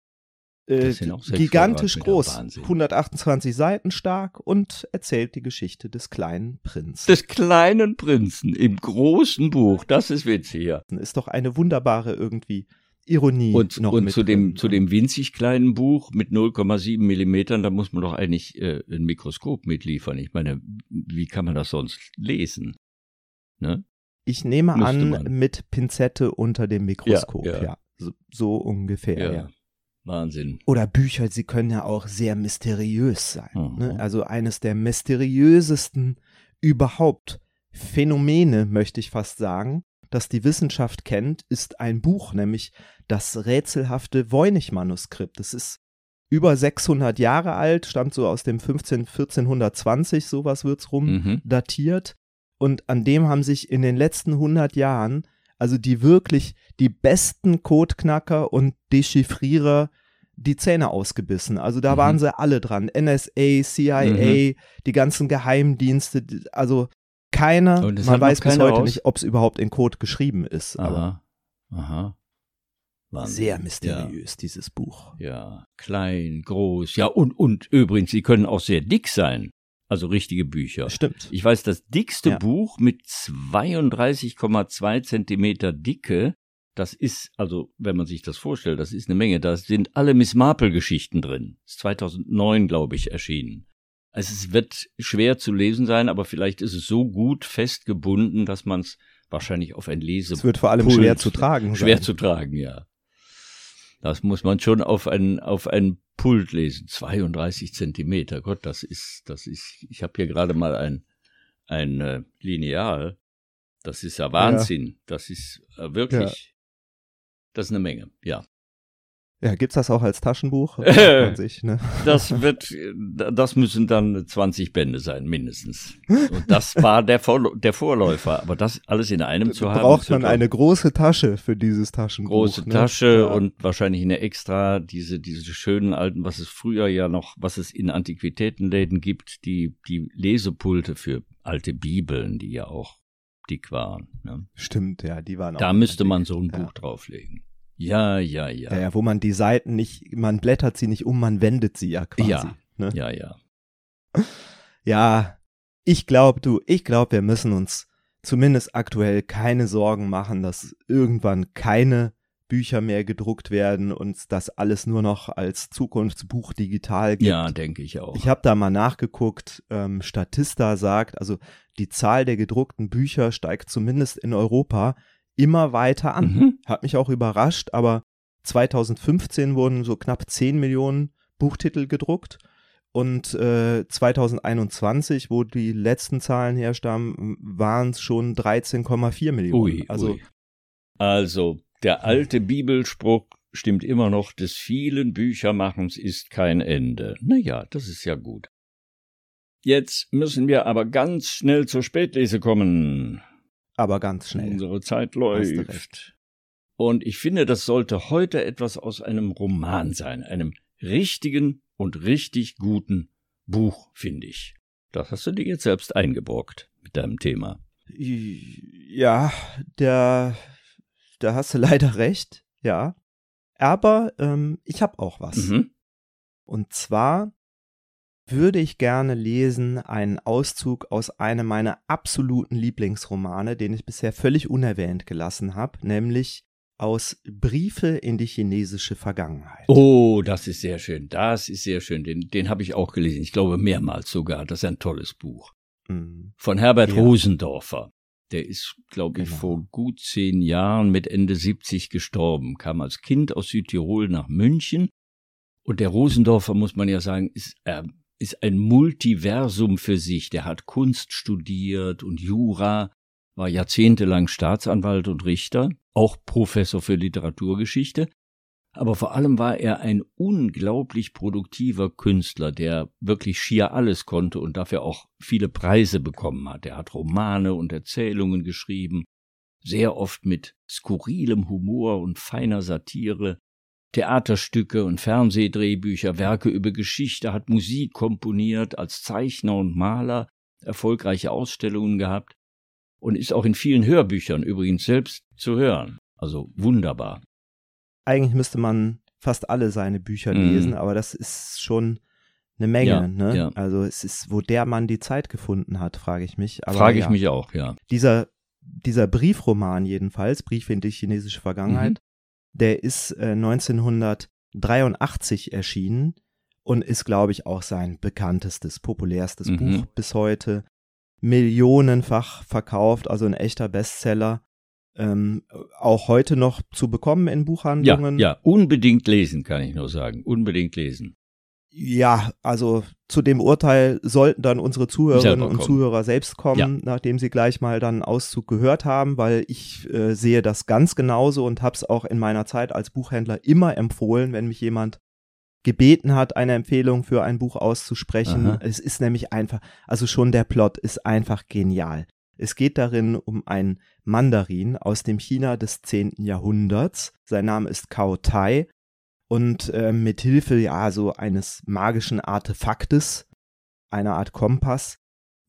äh, gigantisch groß, Wahnsinn. 128 Seiten stark und erzählt die Geschichte des kleinen Prinzen. Des kleinen Prinzen im großen Buch. Das ist witzig, ja. ist doch eine wunderbare irgendwie Ironie Und, noch und zu dem, zu dem winzig kleinen Buch mit 0,7 Millimetern, da muss man doch eigentlich äh, ein Mikroskop mitliefern. Ich meine, wie kann man das sonst lesen? Ne? Ich nehme an, man. mit Pinzette unter dem Mikroskop, ja. ja. So, so ungefähr, ja. Ja. Wahnsinn. Oder Bücher, sie können ja auch sehr mysteriös sein. Mhm. Ne? Also eines der mysteriösesten überhaupt Phänomene, möchte ich fast sagen, das die Wissenschaft kennt, ist ein Buch, nämlich das rätselhafte Voynich-Manuskript. Das ist über 600 Jahre alt, stammt so aus dem 15, 1420, sowas wird's rum, Mhm. datiert. Und an dem haben sich in den letzten 100 Jahren, also die wirklich die besten Codeknacker und Dechiffrierer die Zähne ausgebissen. Also da Mhm. waren sie alle dran. NSA, CIA, die ganzen Geheimdienste, die- also keiner, man weiß bis heute raus? nicht, ob es überhaupt in Code geschrieben ist. Aber Aha. Aha. Wahnsinn. sehr mysteriös, dieses Buch. Ja. ja. Klein, groß. Ja, und, und übrigens, sie können auch sehr dick sein. Also richtige Bücher. Stimmt. Ich weiß, das dickste Ja. Buch mit 32,2 Zentimeter Dicke, das ist, also wenn man sich das vorstellt, das ist eine Menge, da sind alle Miss Marple-Geschichten drin. Ist 2009, glaube ich, erschienen. Also es wird schwer zu lesen sein, aber vielleicht ist es so gut festgebunden, dass man es wahrscheinlich auf ein Lese Es wird vor allem Pult. schwer zu tragen schwer sein. zu tragen, ja. Das muss man schon auf ein, auf ein Pult lesen. 32 Zentimeter. Gott, das ist, das ist, ich habe hier gerade mal ein, ein äh, Lineal. Das ist ja Wahnsinn. Das ist äh, wirklich, das ist eine Menge, ja. Ja, gibt's das auch als Taschenbuch? Man sich, ne? Das wird, das müssen dann 20 Bände sein, mindestens. Und das war der, Vorl der Vorläufer. Aber das alles in einem zu haben. Braucht man eine große Tasche für dieses Taschenbuch. große ne? Tasche Ja. und wahrscheinlich eine extra, diese, diese schönen alten, was es früher ja noch, was es in Antiquitätenläden gibt, die, die Lesepulte für alte Bibeln, die ja auch dick waren. Ne? Stimmt, ja, die waren auch. Da müsste man so ein Ja. Buch drauflegen. Ja, ja, ja. Ja, ja, wo man die Seiten nicht, man blättert sie nicht um, man wendet sie ja quasi. Ja. Ne? Ja, ja. Ja, ich glaube, du, ich glaube, wir müssen uns zumindest aktuell keine Sorgen machen, dass irgendwann keine Bücher mehr gedruckt werden und das alles nur noch als Zukunftsbuch digital gibt. Ja, denke ich auch. Ich habe da mal nachgeguckt, ähm, Statista sagt, also die Zahl der gedruckten Bücher steigt zumindest in Europa immer weiter an. Mhm. Hat mich auch überrascht, aber 2015 wurden so knapp 10 Millionen Buchtitel gedruckt und äh, 2021, wo die letzten Zahlen herstammen, waren es schon 13,4 Millionen. Ui, also ui. also, der alte Bibelspruch stimmt immer noch, des vielen Büchermachens ist kein Ende. Naja, das ist ja gut. Jetzt müssen wir aber ganz schnell zur Spätlese kommen. Aber ganz schnell. Unsere Zeit läuft. Und ich finde, das sollte heute etwas aus einem Roman sein, einem richtigen und richtig guten Buch, finde ich. Das hast du dir jetzt selbst eingebrockt mit deinem Thema. Ja, der, da hast du leider recht, ja. Aber ähm, ich habe auch was. Mhm. Und zwar würde ich gerne lesen einen Auszug aus einem meiner absoluten Lieblingsromane, den ich bisher völlig unerwähnt gelassen habe, nämlich aus Briefe in die chinesische Vergangenheit. Oh, das ist sehr schön. Das ist sehr schön. Den, den habe ich auch gelesen. Ich glaube mehrmals sogar. Das ist ein tolles Buch. Mhm. Von Herbert Ja. Rosendorfer. Der ist, glaube ich, Genau. vor gut zehn Jahren mit Ende 70 gestorben, kam als Kind aus Südtirol nach München. Und der Rosendorfer, muss man ja sagen, ist, äh, ist ein Multiversum für sich. Der hat Kunst studiert und Jura, war jahrzehntelang Staatsanwalt und Richter, auch Professor für Literaturgeschichte. Aber vor allem war er ein unglaublich produktiver Künstler, der wirklich schier alles konnte und dafür auch viele Preise bekommen hat. Er hat Romane und Erzählungen geschrieben, sehr oft mit skurrilem Humor und feiner Satire, Theaterstücke und Fernsehdrehbücher, Werke über Geschichte, hat Musik komponiert, als Zeichner und Maler erfolgreiche Ausstellungen gehabt und ist auch in vielen Hörbüchern übrigens selbst zu hören. Also wunderbar. Eigentlich müsste man fast alle seine Bücher Mhm. lesen, aber das ist schon eine Menge. Ja, ne? ja. Also es ist, wo der Mann die Zeit gefunden hat, frage ich mich. Aber Frage ich ja. mich auch, ja. dieser, dieser Briefroman jedenfalls, Brief in die chinesische Vergangenheit, Mhm. Der ist äh, 1983 erschienen und ist, glaube ich, auch sein bekanntestes, populärstes Mhm. Buch bis heute. Millionenfach verkauft, also ein echter Bestseller. Ähm, auch heute noch zu bekommen in Ja, Buchhandlungen. ja, unbedingt lesen, kann ich nur sagen. Unbedingt lesen. Ja, also zu dem Urteil sollten dann unsere Zuhörerinnen und. Zuhörer selbst kommen, Ja. nachdem sie gleich mal dann einen Auszug gehört haben, weil ich äh, sehe das ganz genauso und habe es auch in meiner Zeit als Buchhändler immer empfohlen, wenn mich jemand gebeten hat, eine Empfehlung für ein Buch auszusprechen. Aha. Es ist nämlich einfach, also schon der Plot ist einfach genial. Es geht darin um einen Mandarin aus dem China des 10. Jahrhunderts. Sein Name ist Cao Tai und äh, mit Hilfe ja so eines magischen Artefaktes, einer Art Kompass,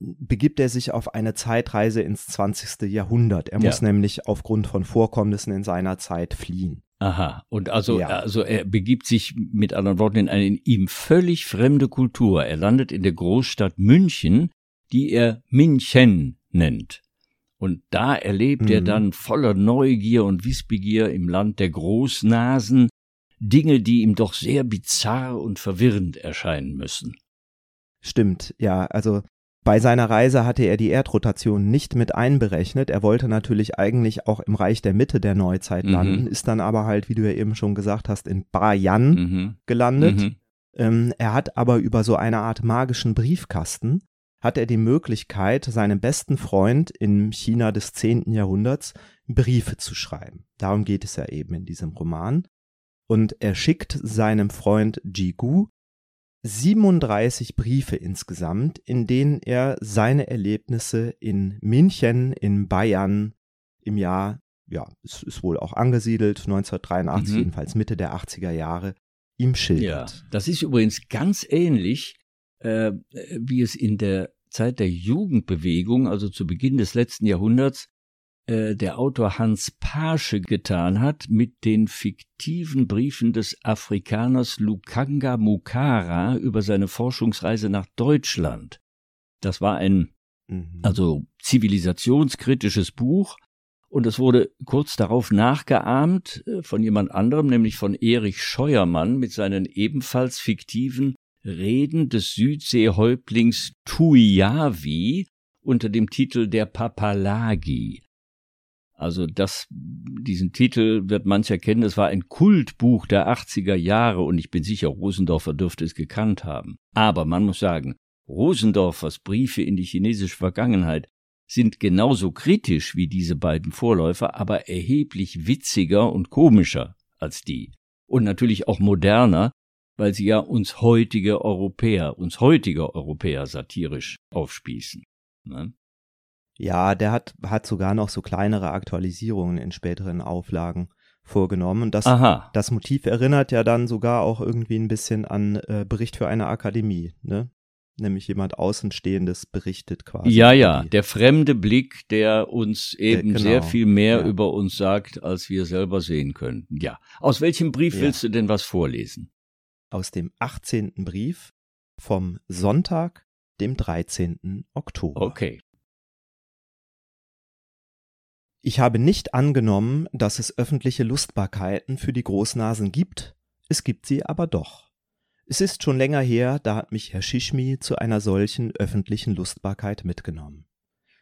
begibt er sich auf eine Zeitreise ins 20. Jahrhundert. Er Ja. muss nämlich aufgrund von Vorkommnissen in seiner Zeit fliehen. Aha. Und also, Ja. also er begibt sich mit anderen Worten in eine ihm völlig fremde Kultur. Er landet in der Großstadt München, die er Minchen nennt. Und da erlebt er Mhm. dann voller Neugier und Wissbegier im Land der Großnasen Dinge, die ihm doch sehr bizarr und verwirrend erscheinen müssen. Stimmt, ja, also bei seiner Reise hatte er die Erdrotation nicht mit einberechnet. Er wollte natürlich eigentlich auch im Reich der Mitte der Neuzeit Mhm. landen, ist dann aber halt, wie du ja eben schon gesagt hast, in Bayan Mhm. gelandet. Mhm. Ähm, er hat aber über so eine Art magischen Briefkasten, hat er die Möglichkeit, seinem besten Freund im China des 10. Jahrhunderts Briefe zu schreiben. Darum geht es ja eben in diesem Roman. Und er schickt seinem Freund Jigu 37 Briefe insgesamt, in denen er seine Erlebnisse in München, in Bayern im Jahr, ja, es ist wohl auch angesiedelt, 1983, Mhm. jedenfalls Mitte der 80er Jahre, ihm Ja, schildert. das ist übrigens ganz ähnlich, äh, wie es in der Zeit der Jugendbewegung, also zu Beginn des letzten Jahrhunderts, äh, der Autor Hans Paasche getan hat mit den fiktiven Briefen des Afrikaners Lukanga Mukara über seine Forschungsreise nach Deutschland. Das war ein Mhm. also zivilisationskritisches Buch. Und es wurde kurz darauf nachgeahmt äh, von jemand anderem, nämlich von Erich Scheuermann mit seinen ebenfalls fiktiven Reden des Südseehäuptlings Tuiavi unter dem Titel Der Papalagi. Also das, diesen Titel wird mancher kennen, das war ein Kultbuch der 80er Jahre und ich bin sicher, Rosendorfer dürfte es gekannt haben. Aber man muss sagen, Rosendorfers Briefe in die chinesische Vergangenheit sind genauso kritisch wie diese beiden Vorläufer, aber erheblich witziger und komischer als die. Und natürlich auch moderner, weil sie ja uns heutige Europäer, uns heutige Europäer satirisch aufspießen. Ne? Ja, der hat, hat sogar noch so kleinere Aktualisierungen in späteren Auflagen vorgenommen. Und das, Aha. das Motiv erinnert ja dann sogar auch irgendwie ein bisschen an äh, Bericht für eine Akademie, ne? nämlich jemand Außenstehendes berichtet quasi. Ja, ja, der fremde Blick, der uns eben genau. sehr viel mehr ja. über uns sagt, als wir selber sehen können. Ja. Aus welchem Brief ja. willst du denn was vorlesen? Aus dem 18. Brief vom Sonntag, dem 13. Oktober. Okay. Ich habe nicht angenommen, dass es öffentliche Lustbarkeiten für die Großnasen gibt, es gibt sie aber doch. Es ist schon länger her, da hat mich Herr Shishmi zu einer solchen öffentlichen Lustbarkeit mitgenommen.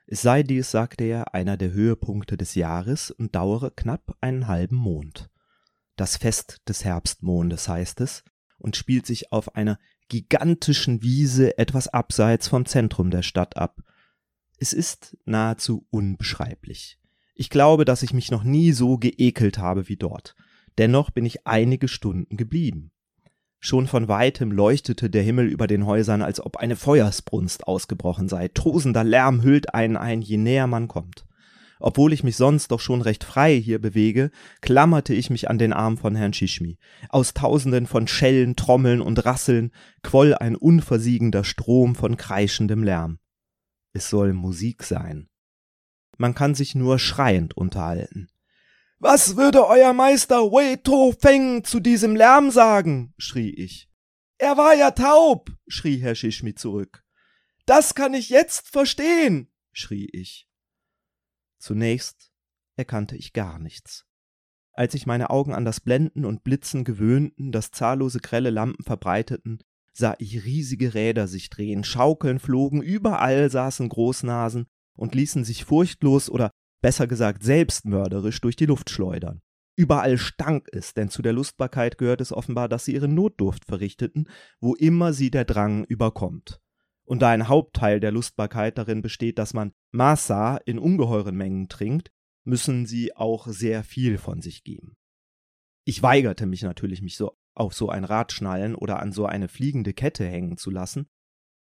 Es sei dies, sagte er, einer der Höhepunkte des Jahres und dauere knapp einen halben Mond. Das Fest des Herbstmondes heißt es und spielt sich auf einer gigantischen Wiese etwas abseits vom Zentrum der Stadt ab. Es ist nahezu unbeschreiblich. Ich glaube, dass ich mich noch nie so geekelt habe wie dort. Dennoch bin ich einige Stunden geblieben. Schon von weitem leuchtete der Himmel über den Häusern, als ob eine Feuersbrunst ausgebrochen sei. Tosender Lärm hüllt einen ein, je näher man kommt. Obwohl ich mich sonst doch schon recht frei hier bewege, klammerte ich mich an den Arm von Herrn Shishmi. Aus tausenden von Schellen, Trommeln und Rasseln quoll ein unversiegender Strom von kreischendem Lärm. Es soll Musik sein. Man kann sich nur schreiend unterhalten. Was würde euer Meister Wei To Feng zu diesem Lärm sagen? schrie ich. Er war ja taub, schrie Herr Shishmi zurück. Das kann ich jetzt verstehen, schrie ich. Zunächst erkannte ich gar nichts. Als sich meine Augen an das Blenden und Blitzen gewöhnten, das zahllose grelle Lampen verbreiteten, sah ich riesige Räder sich drehen, Schaukeln flogen, überall saßen Großnasen und ließen sich furchtlos oder besser gesagt selbstmörderisch durch die Luft schleudern. Überall stank es, denn zu der Lustbarkeit gehört es offenbar, dass sie ihren Notdurft verrichteten, wo immer sie der Drang überkommt und da ein Hauptteil der Lustbarkeit darin besteht, dass man Masa in ungeheuren Mengen trinkt, müssen sie auch sehr viel von sich geben. Ich weigerte mich natürlich, mich so auf so ein Rad schnallen oder an so eine fliegende Kette hängen zu lassen,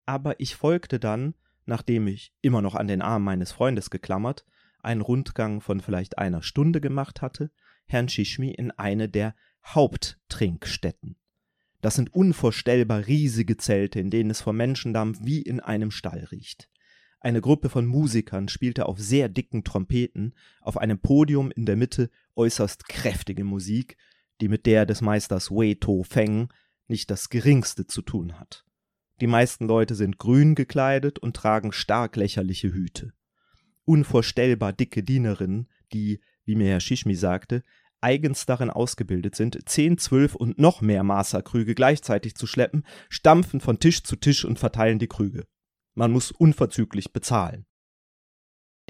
aber ich folgte dann, nachdem ich immer noch an den Arm meines Freundes geklammert, einen Rundgang von vielleicht einer Stunde gemacht hatte, Herrn Shishmi in eine der Haupttrinkstätten. Das sind unvorstellbar riesige Zelte, in denen es vor Menschendampf wie in einem Stall riecht. Eine Gruppe von Musikern spielte auf sehr dicken Trompeten auf einem Podium in der Mitte äußerst kräftige Musik, die mit der des Meisters Wei To Feng nicht das geringste zu tun hat. Die meisten Leute sind grün gekleidet und tragen stark lächerliche Hüte. Unvorstellbar dicke Dienerinnen, die, wie mir Herr Shishmi sagte, eigens darin ausgebildet sind, zehn, zwölf und noch mehr Maßerkrüge gleichzeitig zu schleppen, stampfen von Tisch zu Tisch und verteilen die Krüge. Man muss unverzüglich bezahlen.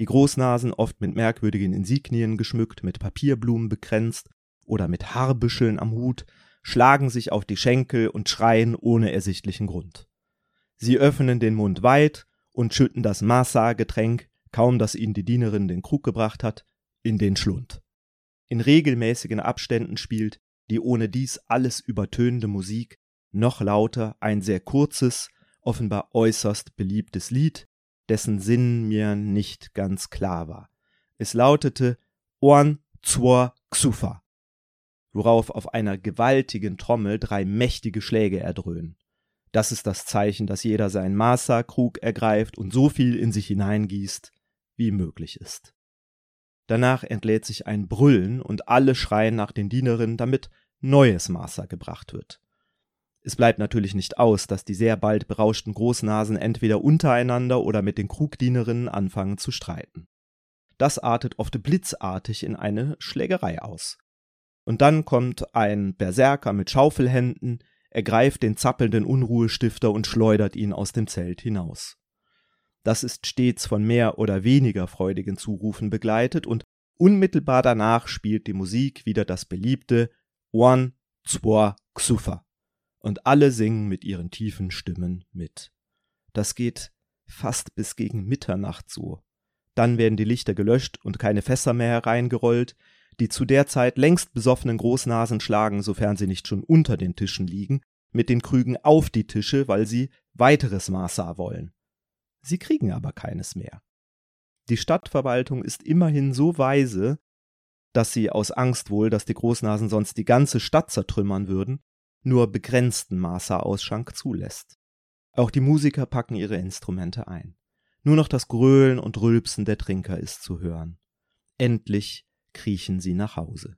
Die Großnasen, oft mit merkwürdigen Insignien geschmückt, mit Papierblumen bekränzt oder mit Haarbüscheln am Hut, schlagen sich auf die Schenkel und schreien ohne ersichtlichen Grund. Sie öffnen den Mund weit und schütten das Massa-Getränk, kaum dass ihnen die Dienerin den Krug gebracht hat, in den Schlund in regelmäßigen Abständen spielt die ohne dies alles übertönende Musik noch lauter ein sehr kurzes, offenbar äußerst beliebtes Lied, dessen Sinn mir nicht ganz klar war. Es lautete Oan Zwor Xufa, worauf auf einer gewaltigen Trommel drei mächtige Schläge erdröhnen. Das ist das Zeichen, dass jeder seinen Masa-Krug ergreift und so viel in sich hineingießt, wie möglich ist. Danach entlädt sich ein Brüllen und alle schreien nach den Dienerinnen, damit neues Maßer gebracht wird. Es bleibt natürlich nicht aus, dass die sehr bald berauschten Großnasen entweder untereinander oder mit den Krugdienerinnen anfangen zu streiten. Das artet oft blitzartig in eine Schlägerei aus. Und dann kommt ein Berserker mit Schaufelhänden, ergreift den zappelnden Unruhestifter und schleudert ihn aus dem Zelt hinaus. Das ist stets von mehr oder weniger freudigen Zurufen begleitet und unmittelbar danach spielt die Musik wieder das beliebte One, Zwei, Xufa. Und alle singen mit ihren tiefen Stimmen mit. Das geht fast bis gegen Mitternacht so. Dann werden die Lichter gelöscht und keine Fässer mehr hereingerollt. Die zu der Zeit längst besoffenen Großnasen schlagen, sofern sie nicht schon unter den Tischen liegen, mit den Krügen auf die Tische, weil sie weiteres Masa wollen. Sie kriegen aber keines mehr. Die Stadtverwaltung ist immerhin so weise, dass sie aus Angst wohl, dass die Großnasen sonst die ganze Stadt zertrümmern würden, nur begrenzten Maße Ausschank zulässt. Auch die Musiker packen ihre Instrumente ein. Nur noch das Gröhlen und Rülpsen der Trinker ist zu hören. Endlich kriechen sie nach Hause.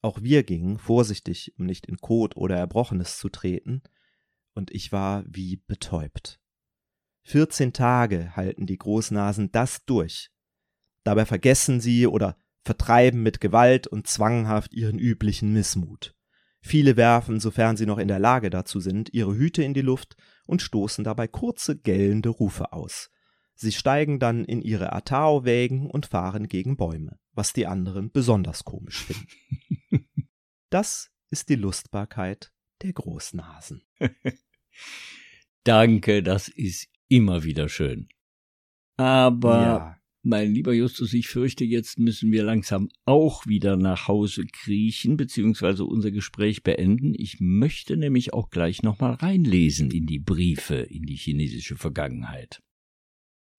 Auch wir gingen vorsichtig, um nicht in Kot oder Erbrochenes zu treten, und ich war wie betäubt. Vierzehn Tage halten die Großnasen das durch. Dabei vergessen sie oder vertreiben mit Gewalt und zwanghaft ihren üblichen Missmut. Viele werfen, sofern sie noch in der Lage dazu sind, ihre Hüte in die Luft und stoßen dabei kurze gellende Rufe aus. Sie steigen dann in ihre Atao-Wägen und fahren gegen Bäume, was die anderen besonders komisch finden. Das ist die Lustbarkeit der Großnasen. Danke, das ist immer wieder schön. Aber ja. Mein lieber Justus, ich fürchte, jetzt müssen wir langsam auch wieder nach Hause kriechen, beziehungsweise unser Gespräch beenden. Ich möchte nämlich auch gleich nochmal reinlesen in die Briefe, in die chinesische Vergangenheit.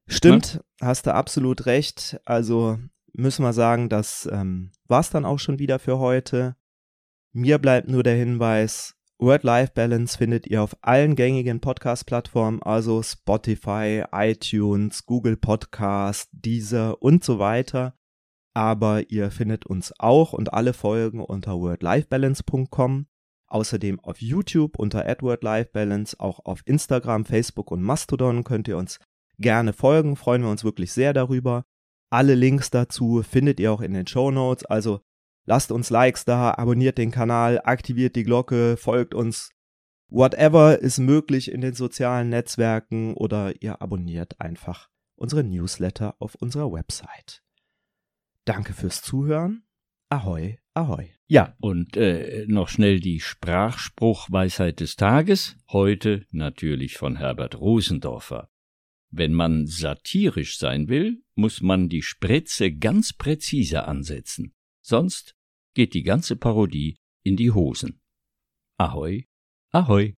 Stimmt, Na? hast du absolut recht. Also müssen wir sagen, das ähm, war's dann auch schon wieder für heute. Mir bleibt nur der Hinweis, Word-Life-Balance findet ihr auf allen gängigen Podcast-Plattformen, also Spotify, iTunes, Google Podcast, Deezer und so weiter. Aber ihr findet uns auch und alle Folgen unter wordlifebalance.com. Außerdem auf YouTube unter AdWordLifeBalance, auch auf Instagram, Facebook und Mastodon könnt ihr uns gerne folgen, freuen wir uns wirklich sehr darüber. Alle Links dazu findet ihr auch in den Show Notes, also Lasst uns Likes da, abonniert den Kanal, aktiviert die Glocke, folgt uns. Whatever ist möglich in den sozialen Netzwerken oder ihr abonniert einfach unsere Newsletter auf unserer Website. Danke fürs Zuhören. Ahoi, ahoi. Ja, und äh, noch schnell die Sprachspruchweisheit des Tages, heute natürlich von Herbert Rosendorfer. Wenn man satirisch sein will, muss man die Spritze ganz präzise ansetzen. Sonst geht die ganze Parodie in die Hosen. Ahoi, ahoi.